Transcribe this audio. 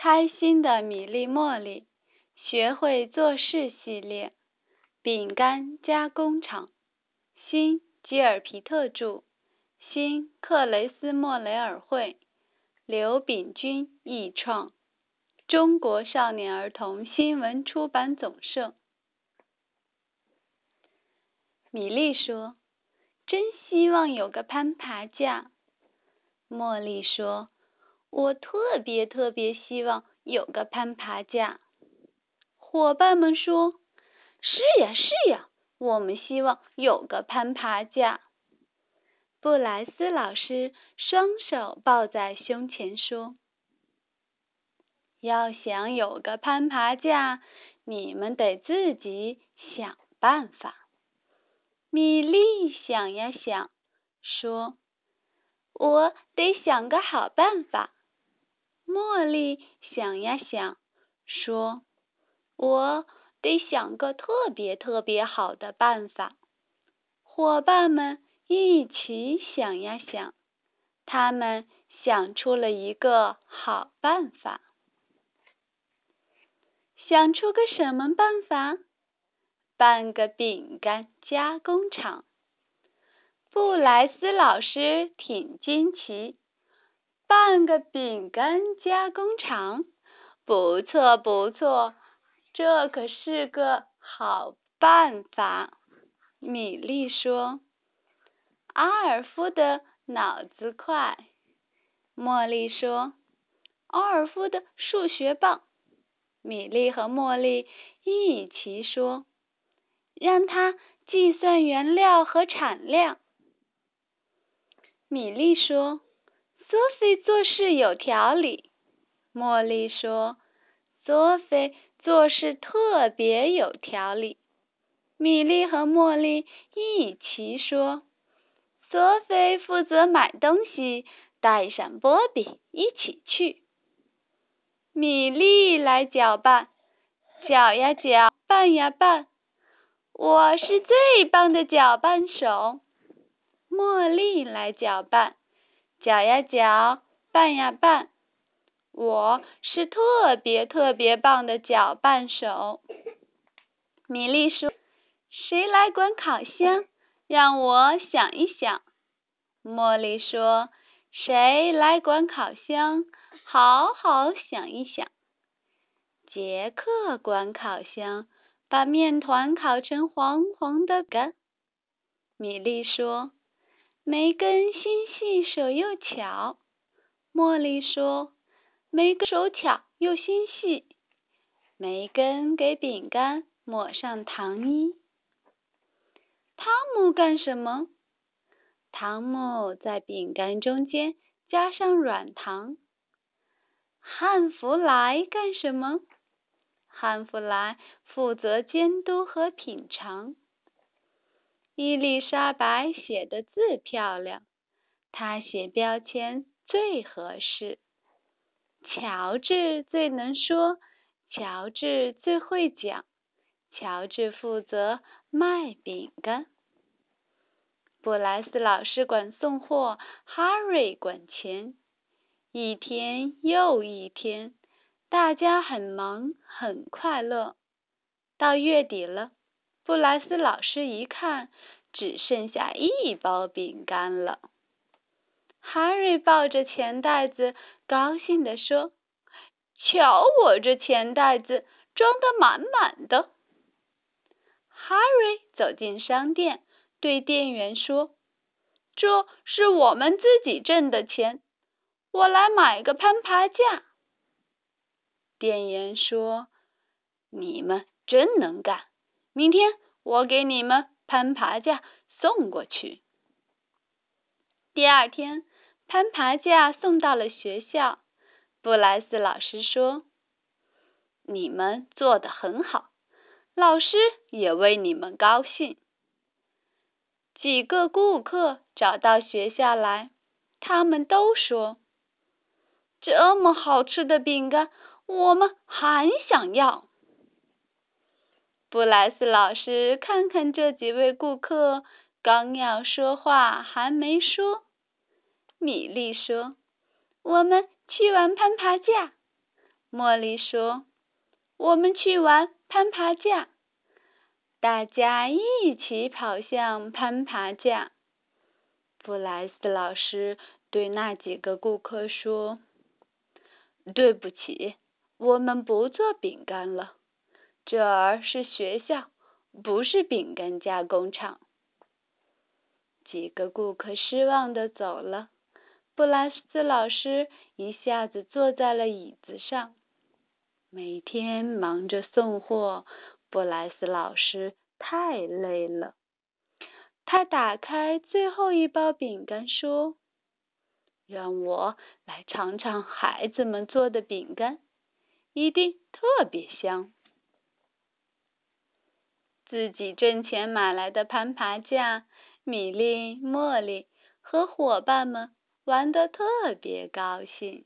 开心的米粒茉莉学会做事系列，饼干加工厂，新吉尔皮特著，新克雷斯莫雷尔绘，刘炳军译创，中国少年儿童新闻出版总社。米粒说：“真希望有个攀爬架。”茉莉说。我特别特别希望有个攀爬架。伙伴们说：“是呀，是呀，我们希望有个攀爬架。”布莱斯老师双手抱在胸前说：“要想有个攀爬架，你们得自己想办法。”米莉想呀想，说：“我得想个好办法。”茉莉想呀想，说：“我得想个特别特别好的办法。”伙伴们一起想呀想，他们想出了一个好办法。想出个什么办法？办个饼干加工厂。布莱斯老师挺惊奇。办个饼干加工厂，不错不错，这可是个好办法。米莉说：“阿尔夫的脑子快。”茉莉说：“阿尔夫的数学棒。”米莉和茉莉一起说：“让他计算原料和产量。”米莉说。索菲做事有条理，茉莉说：“索菲做事特别有条理。”米莉和茉莉一起说：“索菲负责买东西，带上波比一起去。”米莉来搅拌，搅呀搅，拌呀拌，我是最棒的搅拌手。茉莉来搅拌。搅呀搅，拌呀拌，我是特别特别棒的搅拌手。米莉说：“谁来管烤箱？让我想一想。”茉莉说：“谁来管烤箱？好好想一想。”杰克管烤箱，把面团烤成黄黄的干。米莉说。梅根心细手又巧，茉莉说：“梅根手巧又心细。”梅根给饼干抹上糖衣。汤姆干什么？汤姆在饼干中间加上软糖。汉弗莱干什么？汉弗莱负责监督和品尝。伊丽莎白写的字漂亮，她写标签最合适。乔治最能说，乔治最会讲，乔治负责卖饼干。布莱斯老师管送货，哈瑞管钱。一天又一天，大家很忙，很快乐。到月底了。布莱斯老师一看，只剩下一包饼干了。哈瑞抱着钱袋子，高兴地说：“瞧我这钱袋子，装得满满的。”哈瑞走进商店，对店员说：“这是我们自己挣的钱，我来买个攀爬架。”店员说：“你们真能干。”明天我给你们攀爬架送过去。第二天，攀爬架送到了学校。布莱斯老师说：“你们做得很好，老师也为你们高兴。”几个顾客找到学校来，他们都说：“这么好吃的饼干，我们还想要。”布莱斯老师看看这几位顾客，刚要说话，还没说。米莉说：“我们去玩攀爬架。”茉莉说：“我们去玩攀爬架。”大家一起跑向攀爬架。布莱斯老师对那几个顾客说：“对不起，我们不做饼干了。这儿是学校，不是饼干加工厂。”几个顾客失望的走了。布莱斯老师一下子坐在了椅子上。每天忙着送货，布莱斯老师太累了。他打开最后一包饼干，说：“让我来尝尝孩子们做的饼干，一定特别香。”自己挣钱买来的攀爬架，米粒、茉莉和伙伴们玩得特别高兴。